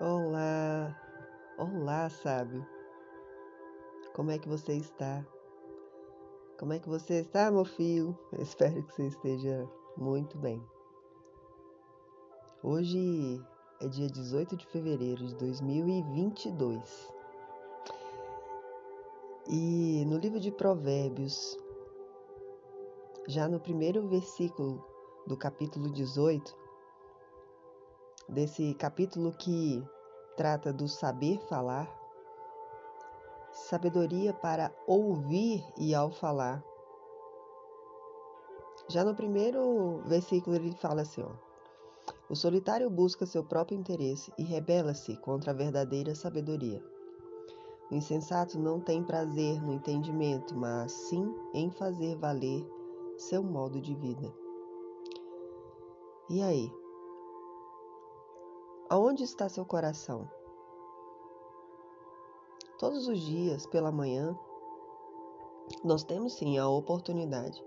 Olá, olá, sábio. Como é que você está? Como é que você está, meu filho? Espero que você esteja muito bem. Hoje é dia 18 de fevereiro de 2022. E no livro de Provérbios, já no primeiro versículo do capítulo 18, desse capítulo que trata do saber falar, sabedoria para ouvir e ao falar. Já no primeiro versículo ele fala assim: ó, o solitário busca seu próprio interesse e rebela-se contra a verdadeira sabedoria. O insensato não tem prazer no entendimento, mas sim em fazer valer seu modo de vida. E aí? Aonde está seu coração? Todos os dias, pela manhã, nós temos sim a oportunidade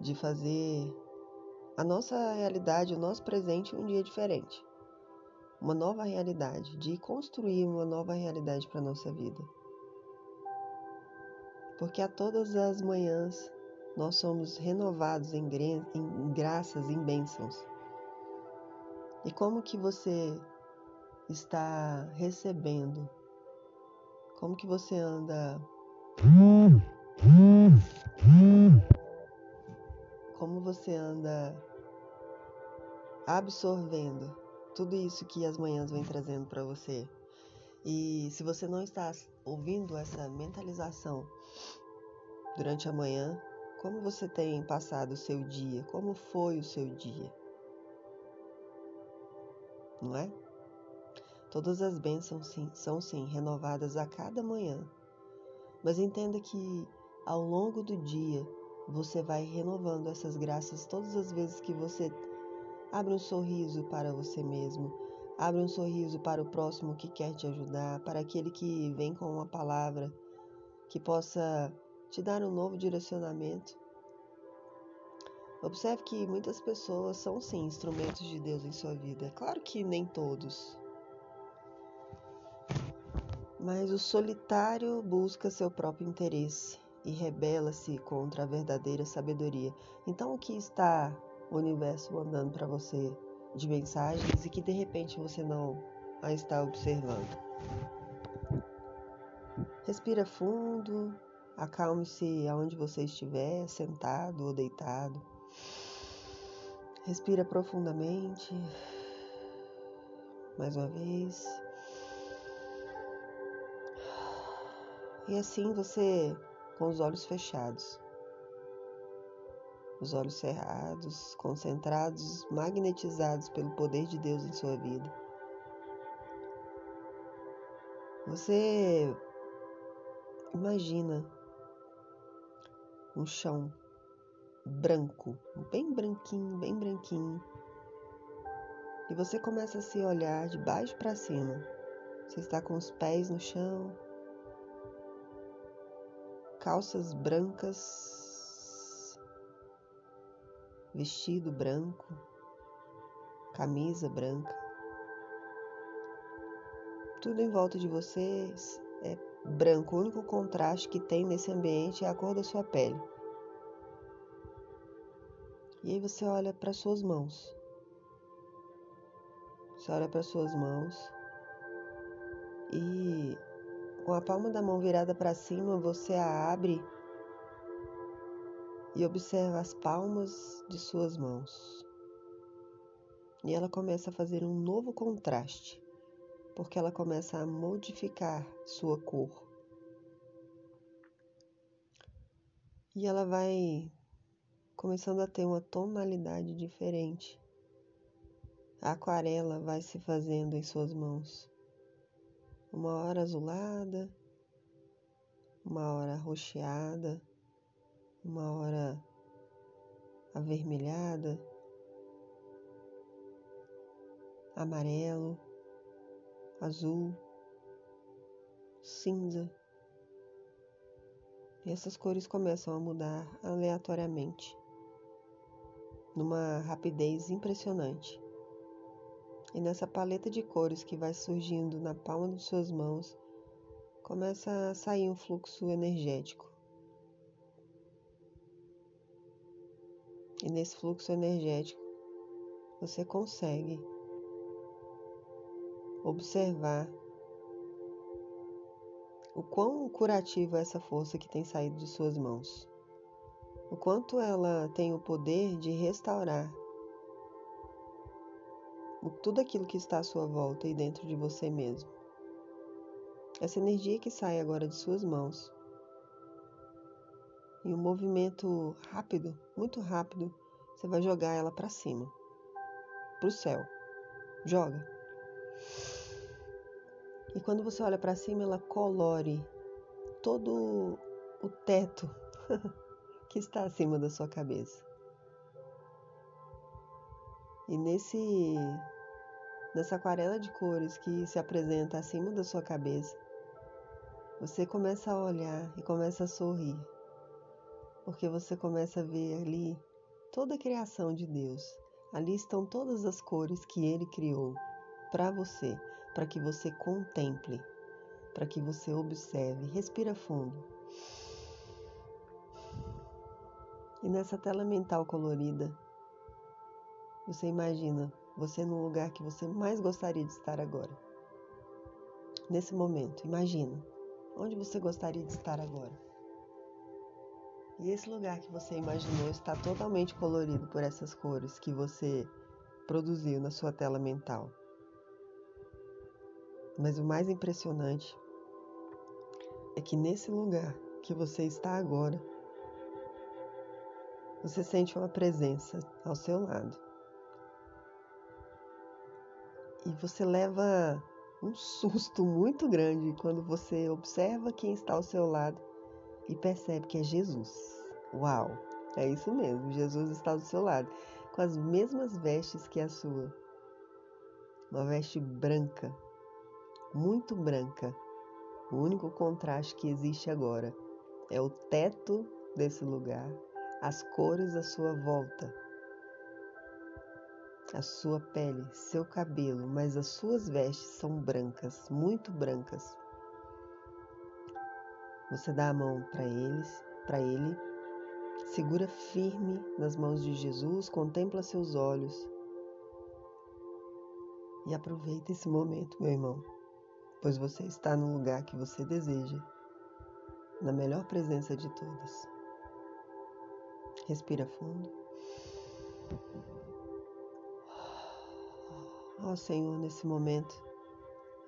de fazer a nossa realidade, o nosso presente um dia diferente. Uma nova realidade, de construir uma nova realidade para a nossa vida. Porque a todas as manhãs nós somos renovados em, graças, em bênçãos. E como que você está recebendo? Como que você anda? Como você anda absorvendo tudo isso que as manhãs vêm trazendo para você? E se você não está ouvindo essa mentalização durante a manhã, como você tem passado o seu dia? Como foi o seu dia? Não é? Todas as bênçãos sim, são sim renovadas a cada manhã. Mas entenda que ao longo do dia você vai renovando essas graças todas as vezes que você abre um sorriso para você mesmo, abre um sorriso para o próximo que quer te ajudar, para aquele que vem com uma palavra que possa te dar um novo direcionamento. Observe que muitas pessoas são sim instrumentos de Deus em sua vida. Claro que nem todos. Mas o solitário busca seu próprio interesse e rebela-se contra a verdadeira sabedoria. Então, o que está o universo mandando para você de mensagens e que de repente você não a está observando? Respira fundo, acalme-se aonde você estiver, sentado ou deitado. Respira profundamente. Mais uma vez. E assim você, com os olhos fechados, os olhos cerrados, concentrados, magnetizados pelo poder de Deus em sua vida. Você imagina um chão branco, bem branquinho, bem branquinho. E você começa a se olhar de baixo para cima. Você está com os pés no chão, calças brancas, vestido branco, camisa branca. Tudo em volta de vocês é branco. O único contraste que tem nesse ambiente é a cor da sua pele. E aí você olha para suas mãos. Você olha para suas mãos e com a palma da mão virada para cima, você a abre e observa as palmas de suas mãos. E ela começa a fazer um novo contraste, porque ela começa a modificar sua cor. E ela vai começando a ter uma tonalidade diferente. A aquarela vai se fazendo em suas mãos. Uma hora azulada, uma hora roxeada, uma hora avermelhada, amarelo, azul, cinza. E essas cores começam a mudar aleatoriamente numa rapidez impressionante. E nessa paleta de cores que vai surgindo na palma de suas mãos, começa a sair um fluxo energético. E nesse fluxo energético, você consegue observar o quão curativo é essa força que tem saído de suas mãos. O quanto ela tem o poder de restaurar tudo aquilo que está à sua volta e dentro de você mesmo. Essa energia que sai agora de suas mãos, em um movimento rápido, muito rápido, você vai jogar ela para cima, para o céu. Joga. E quando você olha para cima, ela colore todo o teto que está acima da sua cabeça. E nesse nessa aquarela de cores que se apresenta acima da sua cabeça, você começa a olhar e começa a sorrir, porque você começa a ver ali toda a criação de Deus. Ali estão todas as cores que Ele criou para você, para que você contemple, para que você observe. Respira fundo. E nessa tela mental colorida, você imagina você no lugar que você mais gostaria de estar agora. Nesse momento, imagina onde você gostaria de estar agora. E esse lugar que você imaginou está totalmente colorido por essas cores que você produziu na sua tela mental. Mas o mais impressionante é que nesse lugar que você está agora, você sente uma presença ao seu lado e você leva um susto muito grande quando você observa quem está ao seu lado e percebe que é Jesus. Uau! É isso mesmo, Jesus está do seu lado, com as mesmas vestes que a sua. Uma veste branca, muito branca. O único contraste que existe agora é o teto desse lugar, as cores à sua volta a sua pele, seu cabelo, mas as suas vestes são brancas, muito brancas. Você dá a mão para eles, para ele, segura firme nas mãos de Jesus, contempla seus olhos e aproveita esse momento, meu irmão, pois você está no lugar que você deseja, na melhor presença de todas. Respira fundo. Ó oh, Senhor, nesse momento,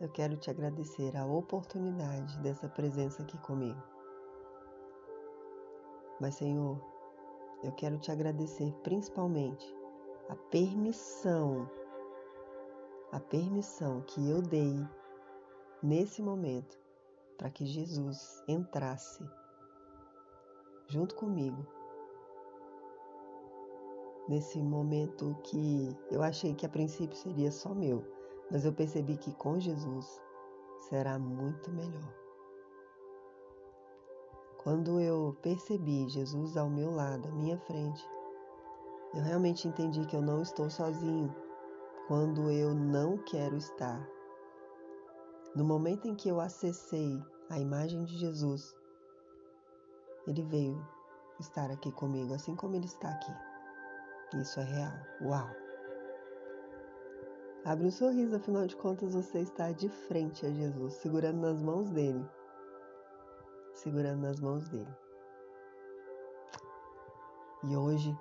eu quero te agradecer a oportunidade dessa presença aqui comigo. Mas, Senhor, eu quero te agradecer principalmente a permissão, a permissão que eu dei nesse momento para que Jesus entrasse junto comigo nesse momento que eu achei que a princípio seria só meu, mas eu percebi que com Jesus será muito melhor. Quando eu percebi Jesus ao meu lado, à minha frente, eu realmente entendi que eu não estou sozinho quando eu não quero estar. No momento em que eu acessei a imagem de Jesus, ele veio estar aqui comigo, assim como ele está aqui. Isso é real. Uau! Abre um sorriso, afinal de contas você está de frente a Jesus, segurando nas mãos dele. Segurando nas mãos dele. E hoje,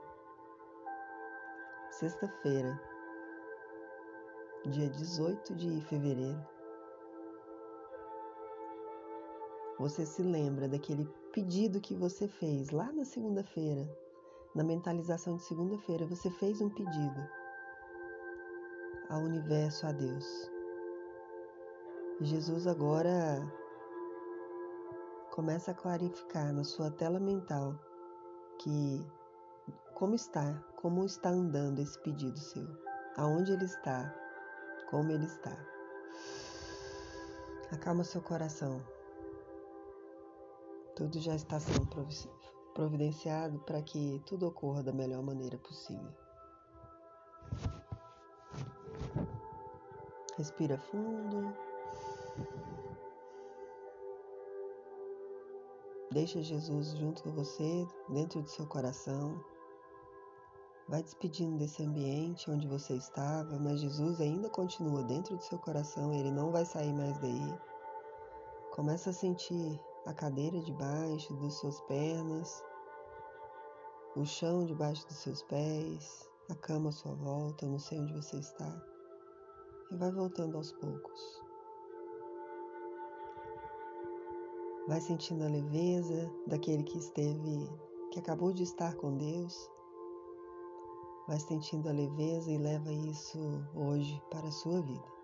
sexta-feira, dia 18 de fevereiro, você se lembra daquele pedido que você fez lá na segunda-feira na mentalização de segunda-feira, você fez um pedido ao universo, a Deus. Jesus agora começa a clarificar na sua tela mental que como está, como está andando esse pedido seu, aonde ele está, como ele está. Acalma seu coração. Tudo já está sendo providenciado para que tudo ocorra da melhor maneira possível. Respira fundo. Deixa Jesus junto com você, dentro do seu coração. Vai despedindo desse ambiente onde você estava, mas Jesus ainda continua dentro do seu coração, ele não vai sair mais daí. Começa a sentir a cadeira debaixo das suas pernas, o chão debaixo dos seus pés, a cama à sua volta, não sei onde você está. E vai voltando aos poucos. Vai sentindo a leveza daquele que esteve, que acabou de estar com Deus. Vai sentindo a leveza e leva isso hoje para a sua vida.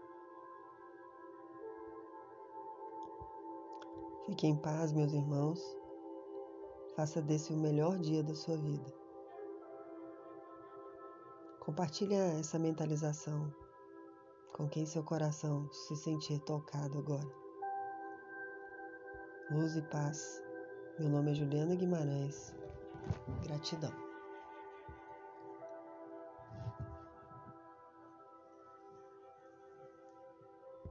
Fique em paz, meus irmãos. Faça desse o melhor dia da sua vida. Compartilhe essa mentalização com quem seu coração se sentir tocado agora. Luz e paz. Meu nome é Juliana Guimarães. Gratidão.